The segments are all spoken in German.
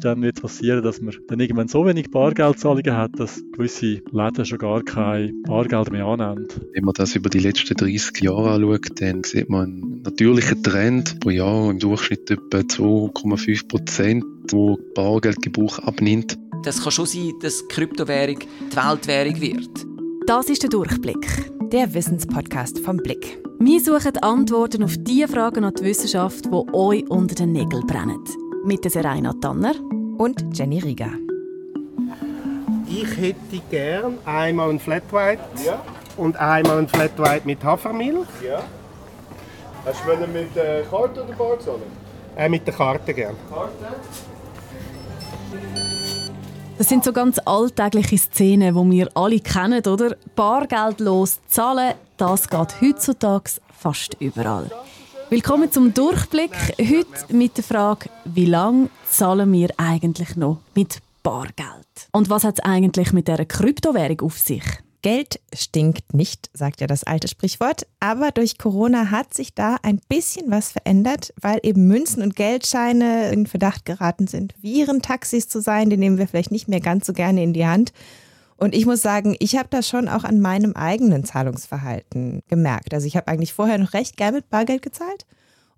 dann wird es passieren, dass man dann irgendwann so wenig Bargeldzahlungen hat, dass gewisse Läden schon gar kein Bargeld mehr annehmen. Wenn man das über die letzten 30 Jahre anschaut, dann sieht man einen natürlichen Trend pro Jahr im Durchschnitt etwa 2,5 Prozent, wo Bargeldgebrauch abnimmt. Das kann schon sein, dass Kryptowährung die Weltwährung wird. Das ist der Durchblick, der Wissenspodcast vom Blick. Wir suchen Antworten auf die Fragen an die Wissenschaft, die euch unter den Nägeln brennen. Mit der Serena Tanner und Jenny Rieger. Ich hätte gern einmal ein Flat White ja. und einmal ein Flat White mit Hafermilch. Ja. Hast du mit der Karte oder Bar zahlen? Äh, mit der Karte gern. Karte? Das sind so ganz alltägliche Szenen, die wir alle kennen, oder? Bargeldlos zahlen, das geht heutzutage fast überall. Willkommen zum Durchblick. Heute mit der Frage, wie lange zahlen wir eigentlich noch mit Bargeld? Und was hat es eigentlich mit der Kryptowährung auf sich? Geld stinkt nicht, sagt ja das alte Sprichwort. Aber durch Corona hat sich da ein bisschen was verändert, weil eben Münzen und Geldscheine in Verdacht geraten sind, Virentaxis zu sein. Die nehmen wir vielleicht nicht mehr ganz so gerne in die Hand. Und ich muss sagen, ich habe das schon auch an meinem eigenen Zahlungsverhalten gemerkt. Also ich habe eigentlich vorher noch recht gern mit Bargeld gezahlt.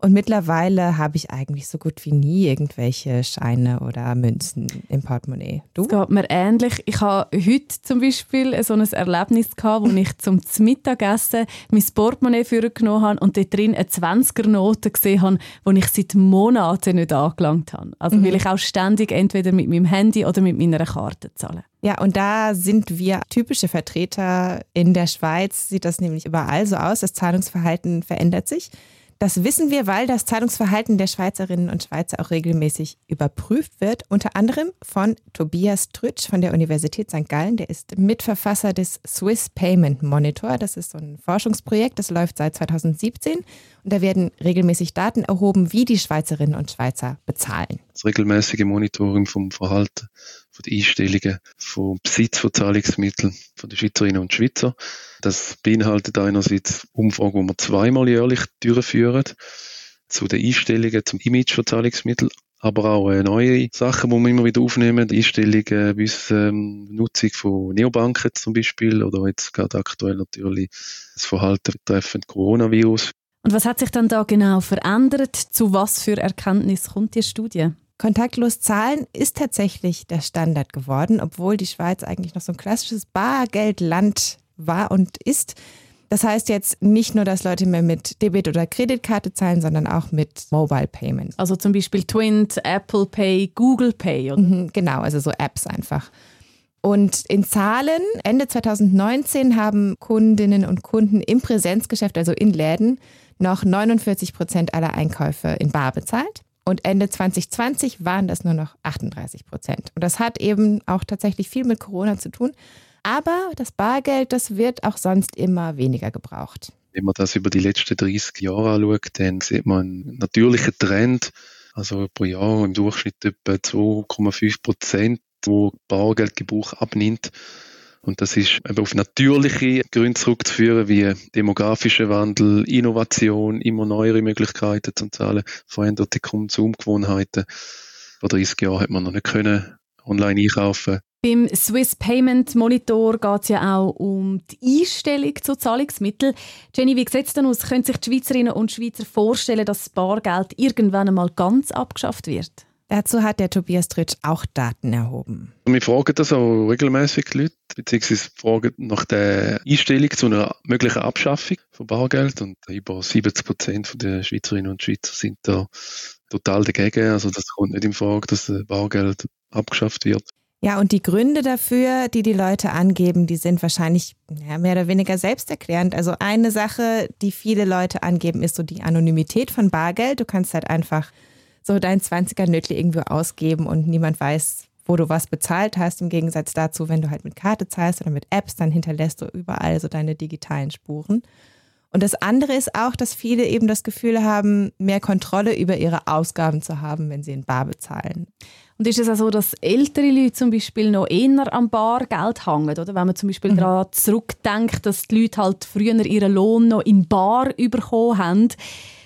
Und mittlerweile habe ich eigentlich so gut wie nie irgendwelche Scheine oder Münzen im Portemonnaie. Du? Es geht mir ähnlich. Ich habe heute zum Beispiel so ein Erlebnis gehabt, wo ich zum Mittagessen mein Portemonnaie genommen habe und dort drin eine 20er-Note gesehen habe, die ich seit Monaten nicht angelangt habe. Also mhm. weil ich auch ständig entweder mit meinem Handy oder mit meiner Karte zahle. Ja, und da sind wir typische Vertreter. In der Schweiz sieht das nämlich überall so aus. Das Zahlungsverhalten verändert sich. Das wissen wir, weil das Zahlungsverhalten der Schweizerinnen und Schweizer auch regelmäßig überprüft wird, unter anderem von Tobias Trütsch von der Universität St. Gallen. Der ist Mitverfasser des Swiss Payment Monitor. Das ist so ein Forschungsprojekt, das läuft seit 2017 und da werden regelmäßig Daten erhoben, wie die Schweizerinnen und Schweizer bezahlen. Das regelmäßige Monitoring vom Verhalten von den Einstellungen, vom Besitz von Zahlungsmitteln von den Schweizerinnen und Schweizer. Das beinhaltet einerseits Umfragen, die wir zweimal jährlich durchführen, zu den Einstellungen, zum Image von Zahlungsmitteln, aber auch äh, neue Sachen, die wir immer wieder aufnehmen, Einstellungen bis ähm, Nutzung von Neobanken zum Beispiel oder jetzt gerade aktuell natürlich das Verhalten betreffend Coronavirus. Und was hat sich dann da genau verändert? Zu was für Erkenntnis kommt die Studie? Kontaktlos zahlen ist tatsächlich der Standard geworden, obwohl die Schweiz eigentlich noch so ein klassisches Bargeldland war und ist. Das heißt jetzt nicht nur, dass Leute mehr mit Debit- oder Kreditkarte zahlen, sondern auch mit Mobile Payment. Also zum Beispiel Twint, Apple Pay, Google Pay. Mhm, genau, also so Apps einfach. Und in Zahlen, Ende 2019 haben Kundinnen und Kunden im Präsenzgeschäft, also in Läden, noch 49 Prozent aller Einkäufe in Bar bezahlt. Und Ende 2020 waren das nur noch 38 Prozent. Und das hat eben auch tatsächlich viel mit Corona zu tun. Aber das Bargeld, das wird auch sonst immer weniger gebraucht. Wenn man das über die letzten 30 Jahre anschaut, dann sieht man einen natürlichen Trend. Also pro Jahr im Durchschnitt etwa 2,5 Prozent, wo Bargeldgebrauch abnimmt. Und das ist eben auf natürliche Gründe zurückzuführen, wie demografischer Wandel, Innovation, immer neuere Möglichkeiten zum Zahlen, veränderte Konsumgewohnheiten. Vor 30 Jahren hat man noch nicht können online einkaufen. Beim Swiss Payment Monitor geht es ja auch um die Einstellung zu Zahlungsmitteln. Jenny, wie sieht es denn aus? Können sich die Schweizerinnen und Schweizer vorstellen, dass das Bargeld irgendwann einmal ganz abgeschafft wird? Dazu hat der Tobias Tritsch auch Daten erhoben. Wir fragen das auch regelmäßig Leute, beziehungsweise fragen nach der Einstellung zu einer möglichen Abschaffung von Bargeld. Und über 70 Prozent der Schweizerinnen und Schweizer sind da total dagegen. Also das kommt nicht in Frage, dass Bargeld abgeschafft wird. Ja, und die Gründe dafür, die die Leute angeben, die sind wahrscheinlich ja, mehr oder weniger selbsterklärend. Also eine Sache, die viele Leute angeben, ist so die Anonymität von Bargeld. Du kannst halt einfach so dein 20er Nötli irgendwo ausgeben und niemand weiß, wo du was bezahlt hast. Im Gegensatz dazu, wenn du halt mit Karte zahlst oder mit Apps, dann hinterlässt du überall so deine digitalen Spuren. Und das andere ist auch, dass viele eben das Gefühl haben, mehr Kontrolle über ihre Ausgaben zu haben, wenn sie in Bar bezahlen. Und ist es auch so, dass ältere Leute zum Beispiel noch eher am Bargeld hängen? Oder? Wenn man zum Beispiel mhm. daran zurückdenkt, dass die Leute halt früher ihren Lohn noch in Bar bekommen haben,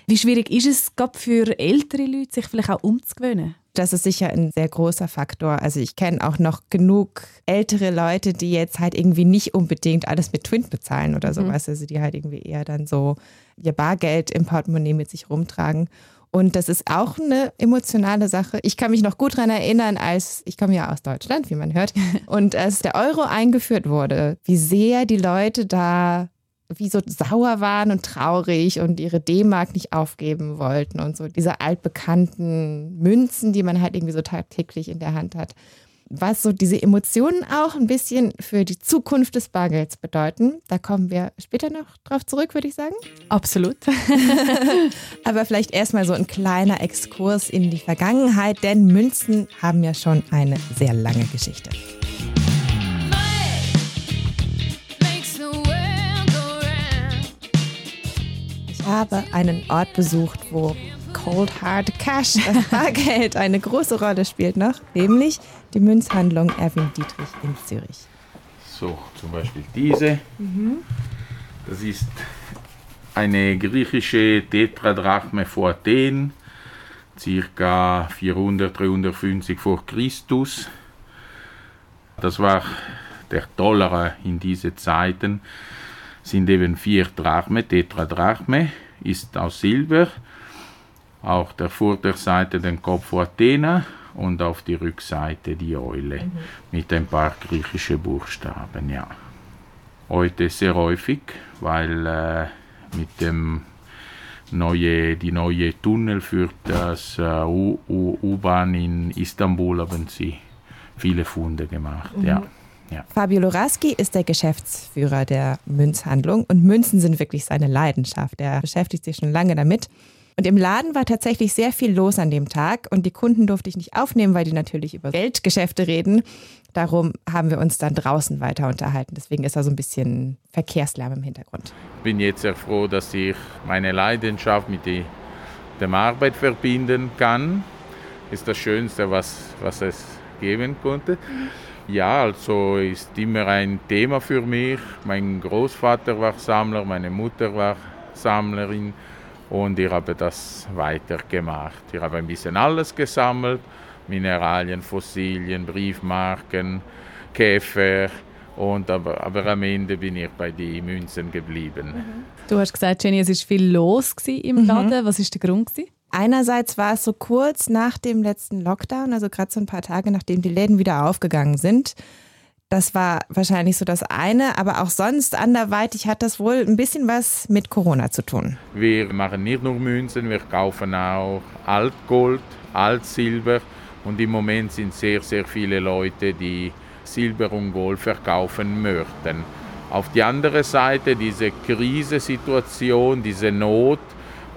Wie schwierig ist es gerade für ältere Leute, sich vielleicht auch umzugewöhnen? Das ist sicher ein sehr großer Faktor. Also ich kenne auch noch genug ältere Leute, die jetzt halt irgendwie nicht unbedingt alles mit Twint bezahlen oder sowas. Mhm. Also die halt irgendwie eher dann so ihr Bargeld im Portemonnaie mit sich rumtragen. Und das ist auch eine emotionale Sache. Ich kann mich noch gut daran erinnern, als ich komme ja aus Deutschland, wie man hört, und als der Euro eingeführt wurde, wie sehr die Leute da wie so sauer waren und traurig und ihre D-Mark nicht aufgeben wollten und so diese altbekannten Münzen, die man halt irgendwie so tagtäglich in der Hand hat was so diese Emotionen auch ein bisschen für die Zukunft des Bargelds bedeuten. Da kommen wir später noch drauf zurück, würde ich sagen. Absolut. Aber vielleicht erstmal so ein kleiner Exkurs in die Vergangenheit, denn Münzen haben ja schon eine sehr lange Geschichte. Habe einen Ort besucht, wo Cold Hard Cash, das Bargeld, eine große Rolle spielt noch, nämlich die Münzhandlung Erwin Dietrich in Zürich. So, zum Beispiel diese. Mhm. Das ist eine griechische Tetradrachme vor Athen, circa 400, 350 vor Christus. Das war der Dollar in diesen Zeiten. Sind eben vier Drachme, Tetradrachme, ist aus Silber. Auch der Vorderseite den Kopf vor Athena und auf die Rückseite die Eule mhm. mit ein paar griechischen Buchstaben. Ja. Heute sehr häufig, weil äh, mit dem neue, die neue Tunnel für das äh, U-Bahn in Istanbul haben sie viele Funde gemacht. Mhm. Ja. Ja. Fabio Loraski ist der Geschäftsführer der Münzhandlung und Münzen sind wirklich seine Leidenschaft. Er beschäftigt sich schon lange damit und im Laden war tatsächlich sehr viel los an dem Tag und die Kunden durfte ich nicht aufnehmen, weil die natürlich über Geldgeschäfte reden. Darum haben wir uns dann draußen weiter unterhalten. Deswegen ist da so ein bisschen Verkehrslärm im Hintergrund. Ich bin jetzt sehr froh, dass ich meine Leidenschaft mit die, der Arbeit verbinden kann. Ist das Schönste, was, was es geben konnte. Ja, also ist immer ein Thema für mich. Mein Großvater war Sammler, meine Mutter war Sammlerin. Und ich habe das weitergemacht. Ich habe ein bisschen alles gesammelt: Mineralien, Fossilien, Briefmarken, Käfer. Und aber, aber am Ende bin ich bei den Münzen geblieben. Mhm. Du hast gesagt, Jenny, es war viel los im mhm. Laden. Was war der Grund? Einerseits war es so kurz nach dem letzten Lockdown, also gerade so ein paar Tage nachdem die Läden wieder aufgegangen sind. Das war wahrscheinlich so das eine, aber auch sonst anderweitig hat das wohl ein bisschen was mit Corona zu tun. Wir machen nicht nur Münzen, wir kaufen auch Altgold, Altsilber und im Moment sind sehr, sehr viele Leute, die Silber und Gold verkaufen möchten. Auf die andere Seite, diese Krisensituation, diese Not,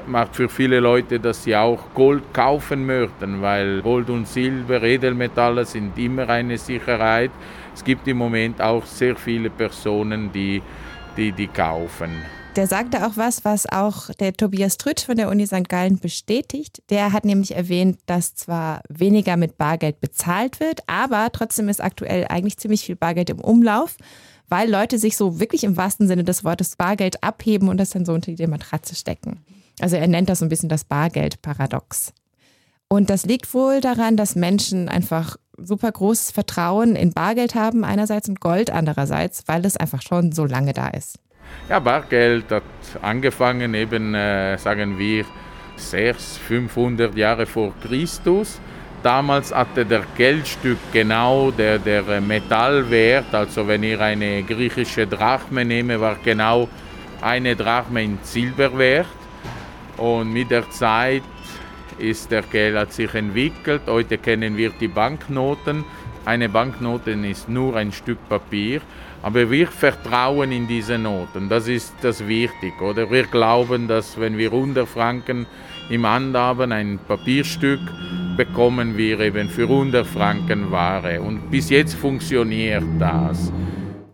macht für viele Leute, dass sie auch Gold kaufen möchten, weil Gold und Silber, Edelmetalle sind immer eine Sicherheit es gibt im Moment auch sehr viele Personen, die die, die kaufen. Der sagte auch was, was auch der Tobias Trütsch von der Uni St. Gallen bestätigt. Der hat nämlich erwähnt, dass zwar weniger mit Bargeld bezahlt wird, aber trotzdem ist aktuell eigentlich ziemlich viel Bargeld im Umlauf, weil Leute sich so wirklich im wahrsten Sinne des Wortes Bargeld abheben und das dann so unter die Matratze stecken. Also er nennt das so ein bisschen das Bargeldparadox. Und das liegt wohl daran, dass Menschen einfach super großes Vertrauen in Bargeld haben einerseits und Gold andererseits, weil es einfach schon so lange da ist. Ja, Bargeld hat angefangen eben, äh, sagen wir, 600, 500 Jahre vor Christus. Damals hatte der Geldstück genau der, der Metallwert, also wenn ich eine griechische Drachme nehme, war genau eine Drachme in Silber wert. Und mit der Zeit ist der Geld hat sich entwickelt. Heute kennen wir die Banknoten. Eine Banknote ist nur ein Stück Papier, aber wir vertrauen in diese Noten. Das ist das wichtig, oder? Wir glauben, dass wenn wir 100 Franken im Hand haben, ein Papierstück, bekommen wir eben für 100 Franken Ware. Und bis jetzt funktioniert das.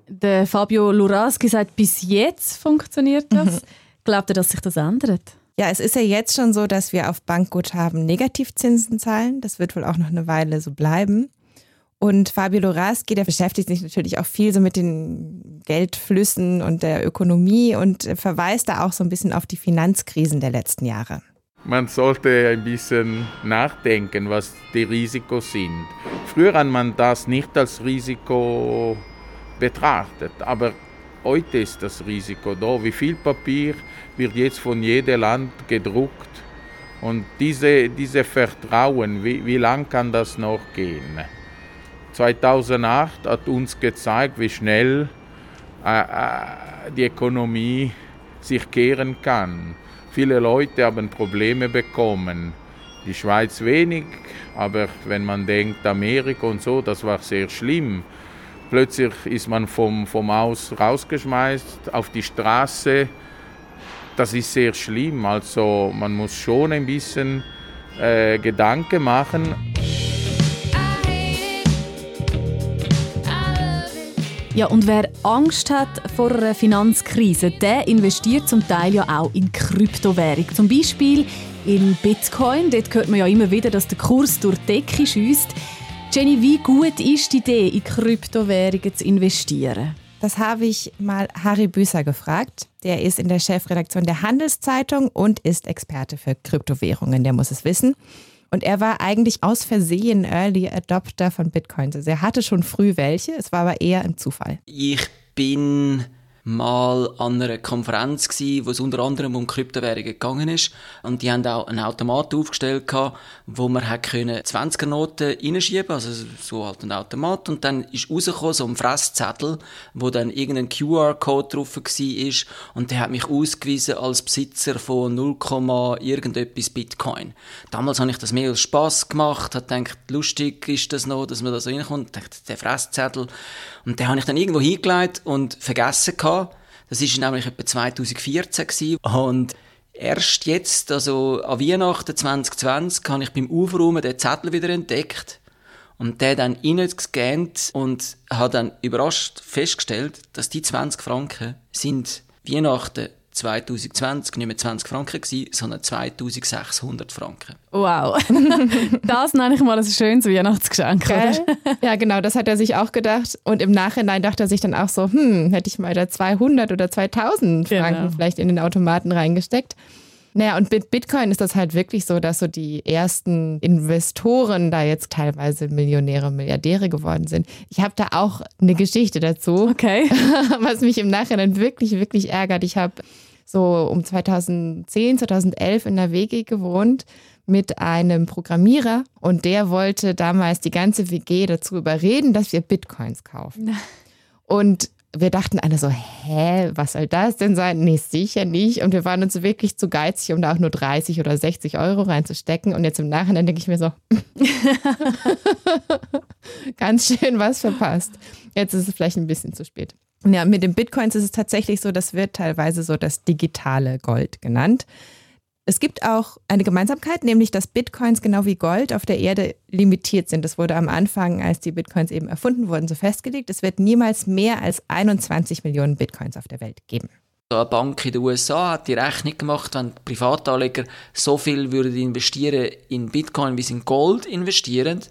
Der Fabio Luraski sagt, bis jetzt funktioniert das. Mhm. Glaubt ihr, dass sich das ändert? Ja, es ist ja jetzt schon so, dass wir auf Bankguthaben Negativzinsen zahlen. Das wird wohl auch noch eine Weile so bleiben. Und Fabio Loraski, der beschäftigt sich natürlich auch viel so mit den Geldflüssen und der Ökonomie und verweist da auch so ein bisschen auf die Finanzkrisen der letzten Jahre. Man sollte ein bisschen nachdenken, was die Risikos sind. Früher hat man das nicht als Risiko betrachtet, aber heute ist das Risiko da. Wie viel Papier wird jetzt von jedem Land gedruckt? Und diese, diese Vertrauen, wie, wie lang kann das noch gehen? 2008 hat uns gezeigt, wie schnell äh, äh, die Ökonomie sich kehren kann. Viele Leute haben Probleme bekommen. Die Schweiz wenig, aber wenn man denkt Amerika und so, das war sehr schlimm. Plötzlich ist man vom, vom Haus rausgeschmeißt auf die Straße. Das ist sehr schlimm. Also man muss schon ein bisschen äh, Gedanken machen. Ja, und wer Angst hat vor einer Finanzkrise, der investiert zum Teil ja auch in Kryptowährung. Zum Beispiel in Bitcoin. Dort hört man ja immer wieder, dass der Kurs durch die Decke schießt. Jenny, wie gut ist die Idee, in Kryptowährungen zu investieren? Das habe ich mal Harry Büßer gefragt. Der ist in der Chefredaktion der Handelszeitung und ist Experte für Kryptowährungen. Der muss es wissen. Und er war eigentlich aus Versehen Early Adopter von Bitcoins. Also er hatte schon früh welche, es war aber eher ein Zufall. Ich bin mal an einer Konferenz gsi, wo es unter anderem um Kryptowährungen gegangen ist. Und die haben auch einen Automat aufgestellt gehabt, wo man hat können 20er Noten reinschieben, also so halt ein Automat. Und dann ist rausgekommen so ein Fresszettel, wo dann irgendein QR-Code drauf war. Und der hat mich ausgewiesen als Besitzer von 0, irgendetwas Bitcoin. Damals habe ich das mehr als Spass gemacht, habe gedacht, lustig ist das noch, dass man da so reinkommt. Ich dachte, der Fresszettel. Und den habe ich dann irgendwo hingelegt und vergessen gehabt. Das ist nämlich etwa 2014 gewesen. Und erst jetzt, also an Weihnachten 2020, habe ich beim Aufräumen den Zettel wieder entdeckt und der dann reingescannt und habe dann überrascht festgestellt, dass die 20 Franken sind Weihnachten 2020 nicht mehr 20 Franken gewesen, sondern 2600 Franken. Wow. das nenne ich mal ein schönes Weihnachtsgeschenk. Oder? Ja, genau, das hat er sich auch gedacht. Und im Nachhinein dachte er sich dann auch so, hm, hätte ich mal da 200 oder 2000 Franken genau. vielleicht in den Automaten reingesteckt. Naja, und mit Bitcoin ist das halt wirklich so, dass so die ersten Investoren da jetzt teilweise Millionäre, Milliardäre geworden sind. Ich habe da auch eine Geschichte dazu, okay. was mich im Nachhinein wirklich, wirklich ärgert. Ich habe so um 2010, 2011 in der WG gewohnt mit einem Programmierer und der wollte damals die ganze WG dazu überreden, dass wir Bitcoins kaufen. Und wir dachten alle so, hä, was soll das denn sein? Nee, sicher nicht. Und wir waren uns wirklich zu geizig, um da auch nur 30 oder 60 Euro reinzustecken. Und jetzt im Nachhinein denke ich mir so, ganz schön was verpasst. Jetzt ist es vielleicht ein bisschen zu spät. Ja, mit den Bitcoins ist es tatsächlich so, das wird teilweise so das digitale Gold genannt. Es gibt auch eine Gemeinsamkeit, nämlich dass Bitcoins genau wie Gold auf der Erde limitiert sind. Das wurde am Anfang, als die Bitcoins eben erfunden wurden, so festgelegt. Es wird niemals mehr als 21 Millionen Bitcoins auf der Welt geben. Eine Bank in den USA hat die Rechnung gemacht, wenn Privatanleger so viel würden investieren in Bitcoin, wie sie in Gold investieren,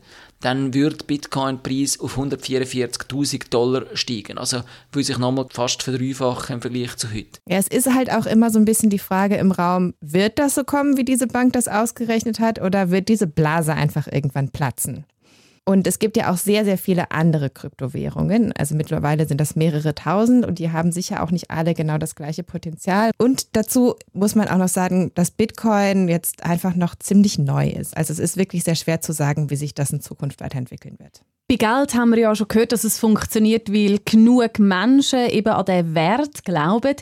dann würde Bitcoin-Preis auf 144.000 Dollar steigen. Also würde sich nochmal fast verdreifachen im Vergleich zu heute. Ja, es ist halt auch immer so ein bisschen die Frage im Raum, wird das so kommen, wie diese Bank das ausgerechnet hat, oder wird diese Blase einfach irgendwann platzen? Und es gibt ja auch sehr, sehr viele andere Kryptowährungen. Also mittlerweile sind das mehrere tausend und die haben sicher auch nicht alle genau das gleiche Potenzial. Und dazu muss man auch noch sagen, dass Bitcoin jetzt einfach noch ziemlich neu ist. Also es ist wirklich sehr schwer zu sagen, wie sich das in Zukunft weiterentwickeln wird. Bei Geld haben wir ja schon gehört, dass es funktioniert, weil genug Menschen eben an den Wert glauben.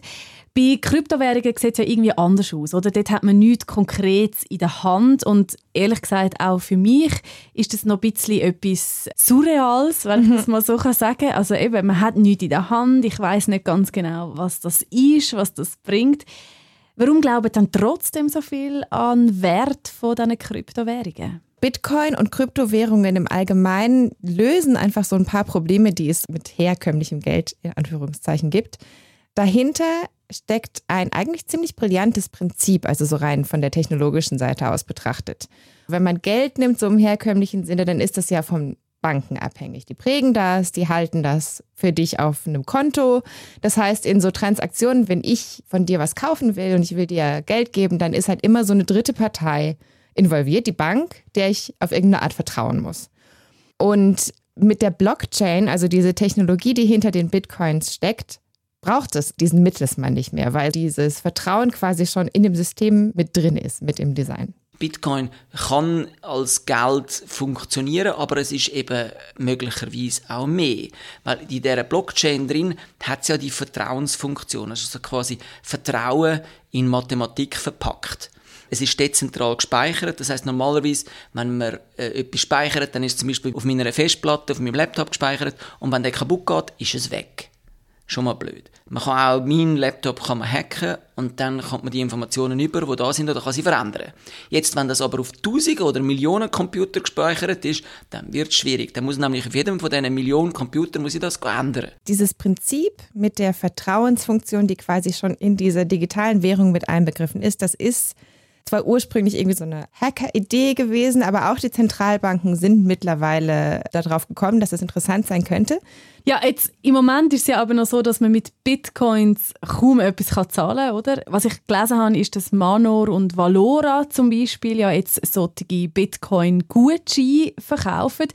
Bei Kryptowährungen sieht es ja irgendwie anders aus, oder? Dort hat man nichts Konkretes in der Hand und ehrlich gesagt auch für mich ist das noch ein bisschen etwas Surreales, wenn ich das mal so sagen kann. Also eben, man hat nichts in der Hand, ich weiß nicht ganz genau, was das ist, was das bringt. Warum glauben dann trotzdem so viel an Wert von diesen Kryptowährungen? Bitcoin und Kryptowährungen im Allgemeinen lösen einfach so ein paar Probleme, die es mit herkömmlichem Geld in Anführungszeichen gibt. Dahinter steckt ein eigentlich ziemlich brillantes Prinzip, also so rein von der technologischen Seite aus betrachtet. Wenn man Geld nimmt, so im herkömmlichen Sinne, dann ist das ja vom Banken abhängig. Die prägen das, die halten das für dich auf einem Konto. Das heißt, in so Transaktionen, wenn ich von dir was kaufen will und ich will dir Geld geben, dann ist halt immer so eine dritte Partei involviert, die Bank, der ich auf irgendeine Art vertrauen muss. Und mit der Blockchain, also diese Technologie, die hinter den Bitcoins steckt, braucht es diesen Mittelsmann nicht mehr, weil dieses Vertrauen quasi schon in dem System mit drin ist, mit dem Design. Bitcoin kann als Geld funktionieren, aber es ist eben möglicherweise auch mehr. Weil in dieser Blockchain drin hat es ja die Vertrauensfunktion, also quasi Vertrauen in Mathematik verpackt. Es ist dezentral gespeichert, das heißt normalerweise, wenn man äh, etwas speichert, dann ist es zum Beispiel auf meiner Festplatte, auf meinem Laptop gespeichert und wenn der kaputt geht, ist es weg. Schon mal blöd. Man kann auch meinen Laptop kann man hacken und dann kommt man die Informationen über, die da sind, oder kann sie verändern. Jetzt, wenn das aber auf Tausende oder Millionen Computer gespeichert ist, dann wird es schwierig. Dann muss nämlich auf jedem von diesen Millionen Computern muss ich das ändern. Dieses Prinzip mit der Vertrauensfunktion, die quasi schon in dieser digitalen Währung mit einbegriffen ist, das ist zwar ursprünglich irgendwie so eine Hacker-Idee gewesen, aber auch die Zentralbanken sind mittlerweile darauf gekommen, dass es interessant sein könnte. Ja, jetzt im Moment ist es ja aber noch so, dass man mit Bitcoins kaum etwas kann zahlen kann, oder? Was ich gelesen habe, ist, dass Manor und Valora zum Beispiel ja jetzt solche Bitcoin-Gutscheine verkaufen.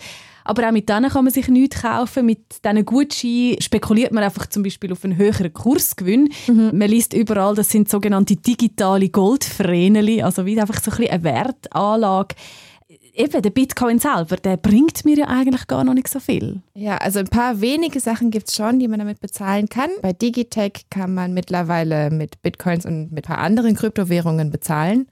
Aber auch mit denen kann man sich nichts kaufen. Mit diesen Gutscheinen spekuliert man einfach zum Beispiel auf einen höheren Kursgewinn. Mhm. Man liest überall, das sind sogenannte digitale Goldvreneli, also wie einfach so ein bisschen eine Wertanlage eben, der Bitcoin selber, der bringt mir ja eigentlich gar noch nicht so viel. Ja, also ein paar wenige Sachen gibt es schon, die man damit bezahlen kann. Bei Digitech kann man mittlerweile mit Bitcoins und mit ein paar anderen Kryptowährungen bezahlen.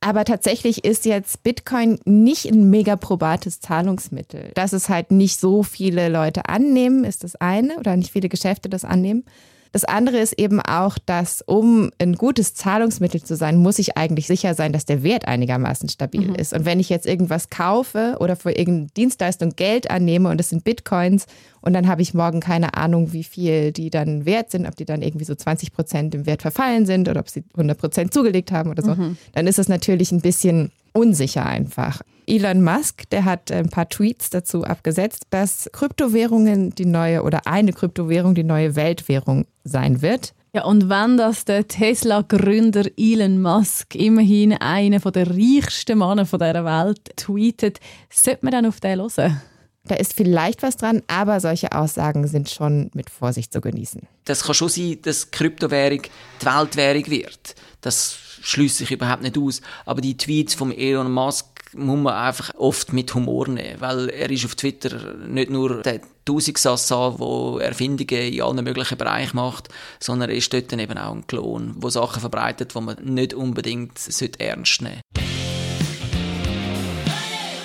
Aber tatsächlich ist jetzt Bitcoin nicht ein mega probates Zahlungsmittel. Dass es halt nicht so viele Leute annehmen, ist das eine, oder nicht viele Geschäfte das annehmen. Das andere ist eben auch, dass um ein gutes Zahlungsmittel zu sein, muss ich eigentlich sicher sein, dass der Wert einigermaßen stabil mhm. ist. Und wenn ich jetzt irgendwas kaufe oder für irgendeine Dienstleistung Geld annehme und es sind Bitcoins und dann habe ich morgen keine Ahnung, wie viel die dann wert sind, ob die dann irgendwie so 20 Prozent im Wert verfallen sind oder ob sie 100 Prozent zugelegt haben oder so, mhm. dann ist es natürlich ein bisschen unsicher einfach. Elon Musk, der hat ein paar Tweets dazu abgesetzt, dass Kryptowährungen die neue oder eine Kryptowährung die neue Weltwährung sein wird. Ja, und wenn das der Tesla-Gründer Elon Musk, immerhin einer der reichsten Männer dieser Welt, tweetet, sollte man dann auf den hören? Da ist vielleicht was dran, aber solche Aussagen sind schon mit Vorsicht zu genießen. Das kann schon sein, dass Kryptowährung die Weltwährung wird. Das schließe ich überhaupt nicht aus. Aber die Tweets von Elon Musk muss man einfach oft mit Humor nehmen, weil er ist auf Twitter nicht nur der Tausigsassa, der Erfindungen in allen möglichen Bereichen macht, sondern er ist dort eben auch ein Klon, der Sachen verbreitet, die man nicht unbedingt ernst nehmen sollte.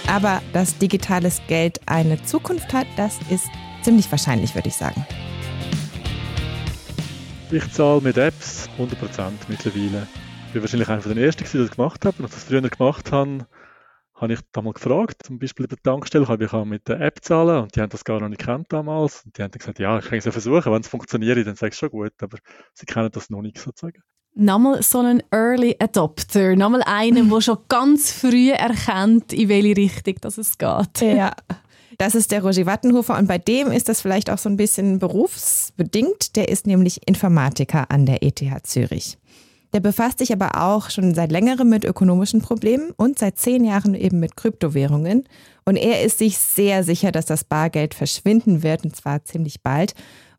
Aber dass digitales Geld eine Zukunft hat, das ist ziemlich wahrscheinlich, würde ich sagen. Ich zahle mit Apps 100% mittlerweile. Ich war wahrscheinlich einer der Ersten, die das gemacht haben. Als ich das früher gemacht habe, habe ich da mal gefragt, zum Beispiel bei der Tankstelle, habe ich mit der App zahlen und die haben das gar noch nicht kennt damals. Und die haben dann gesagt, ja, ich kann es ja versuchen, wenn es funktioniert, dann sagst du schon gut, aber sie kennen das noch nicht sozusagen. Nochmal so ein Early Adopter, nochmal einer, der schon ganz früh erkennt, in welche Richtung das es geht. Ja. Das ist der Roger Wattenhofer und bei dem ist das vielleicht auch so ein bisschen berufsbedingt. Der ist nämlich Informatiker an der ETH Zürich. Der befasst sich aber auch schon seit längerem mit ökonomischen Problemen und seit zehn Jahren eben mit Kryptowährungen. Und er ist sich sehr sicher, dass das Bargeld verschwinden wird, und zwar ziemlich bald.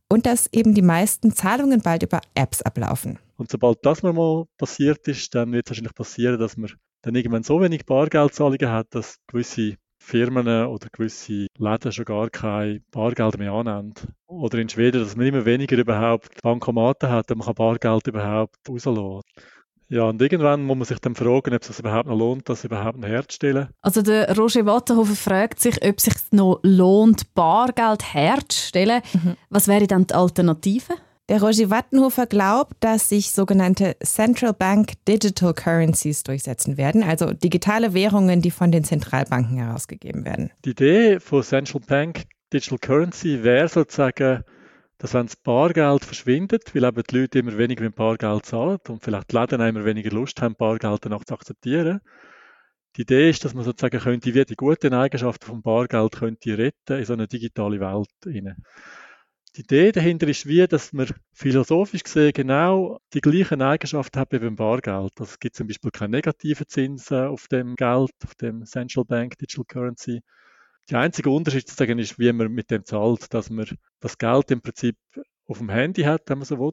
Und dass eben die meisten Zahlungen bald über Apps ablaufen. Und sobald das mal passiert ist, dann wird es wahrscheinlich passieren, dass man dann irgendwann so wenig Bargeldzahlungen hat, dass gewisse Firmen oder gewisse Läden schon gar kein Bargeld mehr annehmen. Oder in Schweden, dass man immer weniger überhaupt Bankomaten hat, man kann Bargeld überhaupt rauslassen. Ja, und irgendwann muss man sich dann fragen, ob es sich überhaupt noch lohnt, das überhaupt noch herzustellen. Also der Roger Wattenhofer fragt sich, ob es sich noch lohnt, Bargeld herzustellen. Mhm. Was wäre dann die Alternative? Der Roger Wattenhofer glaubt, dass sich sogenannte Central Bank Digital Currencies durchsetzen werden, also digitale Währungen, die von den Zentralbanken herausgegeben werden. Die Idee von Central Bank Digital Currency wäre sozusagen, dass wenn das Bargeld verschwindet, weil eben die Leute immer weniger mit Bargeld zahlen und vielleicht die Läden immer weniger Lust haben, Bargeld danach zu akzeptieren, Die Idee ist, dass man sozusagen könnte, wie die guten Eigenschaften vom Bargeld könnte retten in so eine digitale Welt hinein. Die Idee dahinter ist wie, dass man philosophisch gesehen genau die gleichen Eigenschaften hat wie beim Bargeld. Also es gibt zum Beispiel keine negativen Zinsen auf dem Geld, auf dem Central Bank Digital Currency. Der einzige Unterschied sozusagen ist, wie man mit dem zahlt, dass man das Geld im Prinzip auf dem Handy hat, wenn man so will,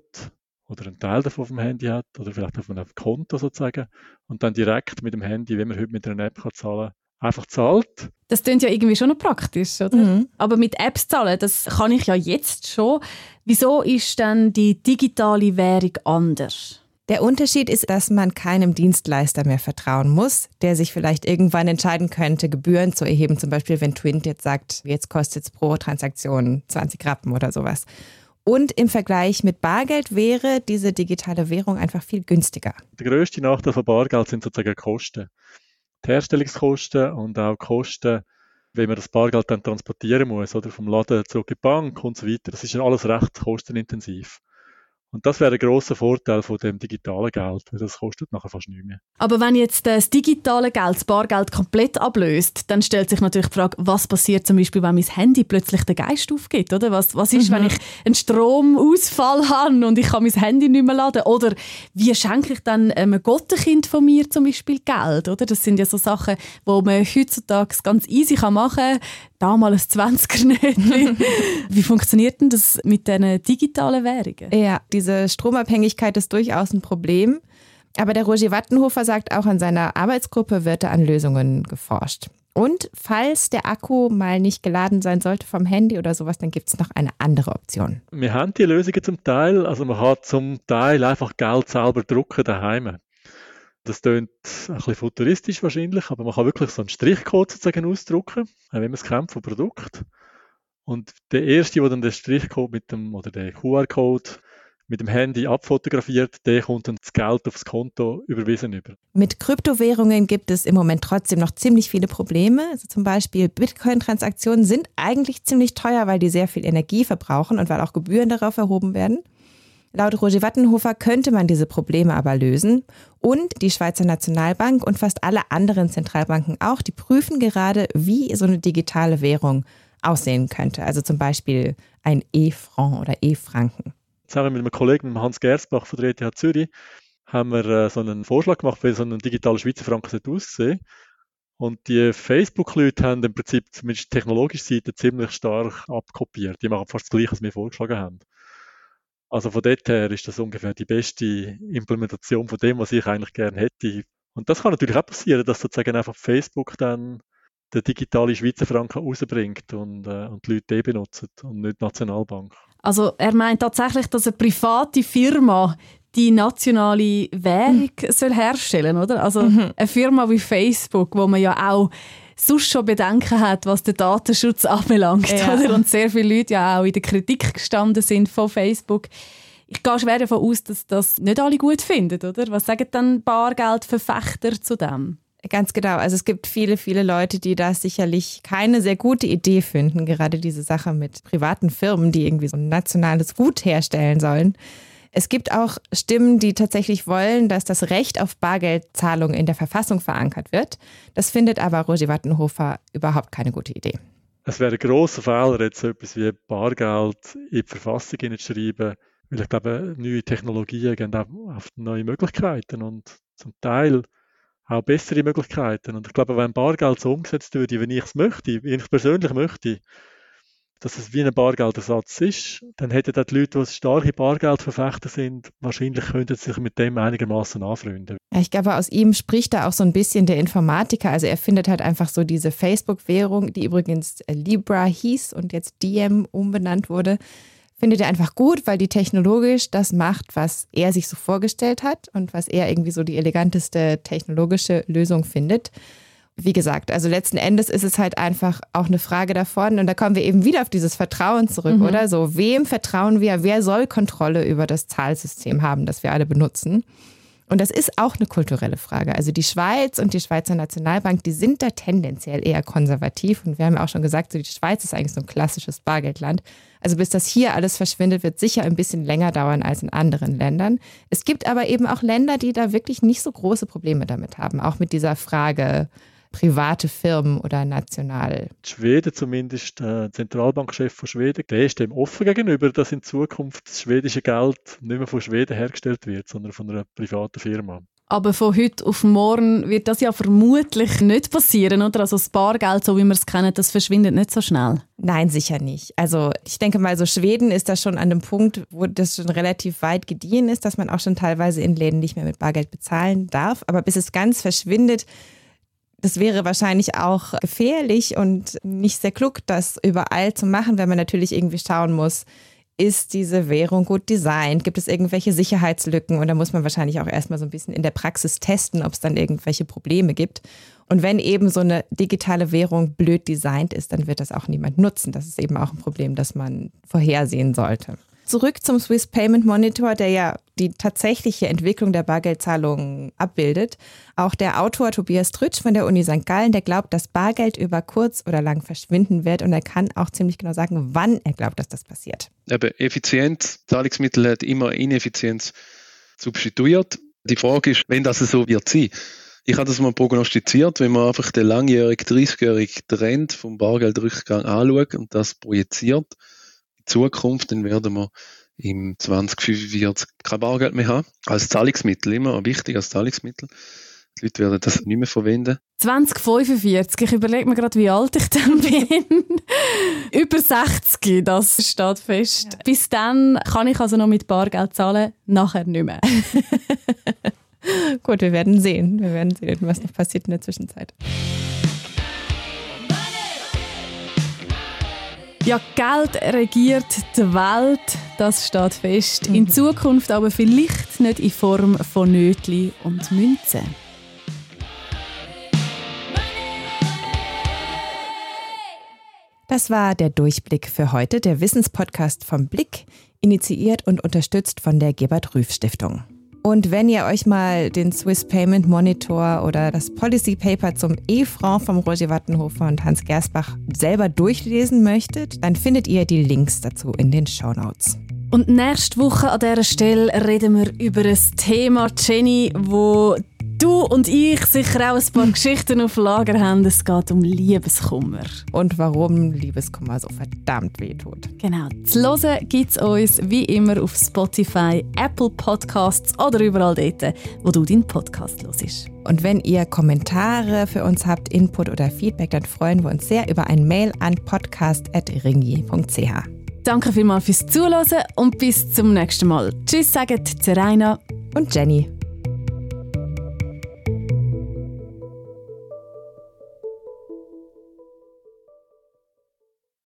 oder einen Teil davon auf dem Handy hat, oder vielleicht auf einem Konto sozusagen, und dann direkt mit dem Handy, wie man heute mit einer App kann zahlen einfach zahlt. Das klingt ja irgendwie schon noch praktisch, oder? Mhm. Aber mit Apps zahlen, das kann ich ja jetzt schon. Wieso ist dann die digitale Währung anders? Der Unterschied ist, dass man keinem Dienstleister mehr vertrauen muss, der sich vielleicht irgendwann entscheiden könnte, Gebühren zu erheben. Zum Beispiel, wenn Twint jetzt sagt, jetzt kostet es pro Transaktion 20 Rappen oder sowas. Und im Vergleich mit Bargeld wäre diese digitale Währung einfach viel günstiger. Der größte Nachteil von Bargeld sind sozusagen Kosten die Herstellungskosten und auch die Kosten, wenn man das Bargeld dann transportieren muss, oder vom Laden zurück in die Bank und so weiter. Das ist ja alles recht kostenintensiv. Und das wäre ein grosser Vorteil von dem digitalen Geld, weil das kostet nachher fast nichts mehr. Aber wenn jetzt das digitale Geld das Bargeld komplett ablöst, dann stellt sich natürlich die Frage, was passiert zum Beispiel, wenn mein Handy plötzlich den Geist aufgibt, oder? Was, was ist, mhm. wenn ich einen Stromausfall habe und ich kann mein Handy nicht mehr laden? Oder wie schenke ich dann einem Gottenkind von mir zum Beispiel Geld, oder? Das sind ja so Sachen, wo man heutzutage ganz easy machen kann damals 20er nicht. Wie funktioniert denn das mit diesen digitalen Währungen? Ja, diese Stromabhängigkeit ist durchaus ein Problem. Aber der Roger Wattenhofer sagt auch, an seiner Arbeitsgruppe wird da an Lösungen geforscht. Und falls der Akku mal nicht geladen sein sollte vom Handy oder sowas, dann gibt es noch eine andere Option. Wir haben die Lösungen zum Teil. Also man kann zum Teil einfach Geld selber drucken daheim. Das klingt ein bisschen futuristisch wahrscheinlich, aber man kann wirklich so einen Strichcode sozusagen ausdrucken, wenn man es kennt vom Produkt. Und der Erste, der dann den Strichcode mit dem, oder den QR-Code mit dem Handy abfotografiert, der kommt dann das Geld aufs Konto überwiesen über. Mit Kryptowährungen gibt es im Moment trotzdem noch ziemlich viele Probleme. Also zum Beispiel Bitcoin-Transaktionen sind eigentlich ziemlich teuer, weil die sehr viel Energie verbrauchen und weil auch Gebühren darauf erhoben werden. Laut Roger Wattenhofer könnte man diese Probleme aber lösen. Und die Schweizer Nationalbank und fast alle anderen Zentralbanken auch, die prüfen gerade, wie so eine digitale Währung aussehen könnte. Also zum Beispiel ein E-Franc oder E-Franken. Zusammen mit einem Kollegen, Hans Gersbach von der ETH Zürich, haben wir äh, so einen Vorschlag gemacht, wie so ein digitaler Schweizer Franken aussehen Und die Facebook-Leute haben im Prinzip zumindest technologische Seite ziemlich stark abkopiert. Die machen fast das Gleiche, was wir vorgeschlagen haben. Also von dort her ist das ungefähr die beste Implementation von dem, was ich eigentlich gerne hätte. Und das kann natürlich auch passieren, dass sozusagen einfach Facebook dann den digitalen Schweizer Franken rausbringt und, äh, und die Leute den benutzen und nicht die Nationalbank. Also er meint tatsächlich, dass eine private Firma die nationale Währung mhm. soll herstellen, oder? Also mhm. eine Firma wie Facebook, wo man ja auch sonst schon Bedenken hat, was den Datenschutz anbelangt. Ja. Oder? Und sehr viele Leute ja auch in der Kritik gestanden sind von Facebook. Ich gehe schwer davon aus, dass das nicht alle gut finden, oder? Was sagen dann Bargeldverfechter zu dem? Ganz genau. Also es gibt viele, viele Leute, die das sicherlich keine sehr gute Idee finden. Gerade diese Sache mit privaten Firmen, die irgendwie so ein nationales Gut herstellen sollen. Es gibt auch Stimmen, die tatsächlich wollen, dass das Recht auf Bargeldzahlung in der Verfassung verankert wird. Das findet aber Roger Wattenhofer überhaupt keine gute Idee. Es wäre ein grosser Fehler, jetzt so etwas wie Bargeld in die Verfassung zu schreiben, weil ich glaube, neue Technologien auch auf neue Möglichkeiten und zum Teil auch bessere Möglichkeiten. Und ich glaube, wenn Bargeld so umgesetzt würde, wie ich es möchte, wie ich persönlich möchte, dass es wie ein Bargeldersatz ist, dann hätten die Leute, die starke Bargeldverfechter sind, wahrscheinlich könnten sich mit dem einigermaßen anfreunden. Ich glaube, aus ihm spricht da auch so ein bisschen der Informatiker. Also er findet halt einfach so diese Facebook-Währung, die übrigens Libra hieß und jetzt Diem umbenannt wurde, findet er einfach gut, weil die technologisch das macht, was er sich so vorgestellt hat und was er irgendwie so die eleganteste technologische Lösung findet wie gesagt, also letzten Endes ist es halt einfach auch eine Frage davon. Und da kommen wir eben wieder auf dieses Vertrauen zurück, mhm. oder? So, wem vertrauen wir? Wer soll Kontrolle über das Zahlsystem haben, das wir alle benutzen? Und das ist auch eine kulturelle Frage. Also die Schweiz und die Schweizer Nationalbank, die sind da tendenziell eher konservativ. Und wir haben ja auch schon gesagt, so die Schweiz ist eigentlich so ein klassisches Bargeldland. Also bis das hier alles verschwindet, wird sicher ein bisschen länger dauern als in anderen Ländern. Es gibt aber eben auch Länder, die da wirklich nicht so große Probleme damit haben. Auch mit dieser Frage, private Firmen oder national. Schweden zumindest, der Zentralbankchef von Schweden, der ist dem offen gegenüber, dass in Zukunft das schwedische Geld nicht mehr von Schweden hergestellt wird, sondern von einer privaten Firma. Aber von heute auf morgen wird das ja vermutlich nicht passieren, oder? Also das Bargeld, so wie wir es kennen, das verschwindet nicht so schnell. Nein, sicher nicht. Also ich denke mal, so Schweden ist da schon an dem Punkt, wo das schon relativ weit gediehen ist, dass man auch schon teilweise in Läden nicht mehr mit Bargeld bezahlen darf. Aber bis es ganz verschwindet, das wäre wahrscheinlich auch gefährlich und nicht sehr klug, das überall zu machen, wenn man natürlich irgendwie schauen muss, ist diese Währung gut designt? Gibt es irgendwelche Sicherheitslücken? Und da muss man wahrscheinlich auch erstmal so ein bisschen in der Praxis testen, ob es dann irgendwelche Probleme gibt. Und wenn eben so eine digitale Währung blöd designt ist, dann wird das auch niemand nutzen. Das ist eben auch ein Problem, das man vorhersehen sollte. Zurück zum Swiss Payment Monitor, der ja die tatsächliche Entwicklung der Bargeldzahlungen abbildet. Auch der Autor Tobias Trütsch von der Uni St. Gallen, der glaubt, dass Bargeld über kurz oder lang verschwinden wird und er kann auch ziemlich genau sagen, wann er glaubt, dass das passiert. Aber Effizienz, Zahlungsmittel hat immer Ineffizienz substituiert. Die Frage ist, wenn das so wird sein. Ich habe das mal prognostiziert, wenn man einfach den langjährigen, 30-jährigen Trend vom Bargeldrückgang anschaut und das projiziert Zukunft, dann werden wir im 2045 kein Bargeld mehr haben. Als Zahlungsmittel, immer wichtig als Zahlungsmittel. Die Leute werden das nicht mehr verwenden. 2045, ich überlege mir gerade, wie alt ich dann bin. Über 60, das steht fest. Ja. Bis dann kann ich also noch mit Bargeld zahlen, nachher nicht mehr. Gut, wir werden sehen. Wir werden sehen, was noch passiert in der Zwischenzeit. Ja, Geld regiert die Welt, das steht fest. In mhm. Zukunft aber vielleicht nicht in Form von Nötli und Münzen. Das war der Durchblick für heute, der Wissenspodcast vom Blick, initiiert und unterstützt von der Gebert Rüff Stiftung. Und wenn ihr euch mal den Swiss Payment Monitor oder das Policy Paper zum E-Franc vom Roger Wattenhofer und Hans Gersbach selber durchlesen möchtet, dann findet ihr die Links dazu in den Show Notes. Und nächste Woche an dieser Stelle reden wir über ein Thema, Jenny, wo du und ich sicher auch ein paar Geschichten auf Lager haben. Es geht um Liebeskummer. Und warum Liebeskummer so verdammt wehtut. Genau. Zu hören gibt es uns wie immer auf Spotify, Apple Podcasts oder überall dort, wo du deinen Podcast hörst. Und wenn ihr Kommentare für uns habt, Input oder Feedback, dann freuen wir uns sehr über ein Mail an podcast.ringier.ch. Danke vielmals fürs Zuhören und bis zum nächsten Mal. Tschüss, sagen Zeraina und Jenny.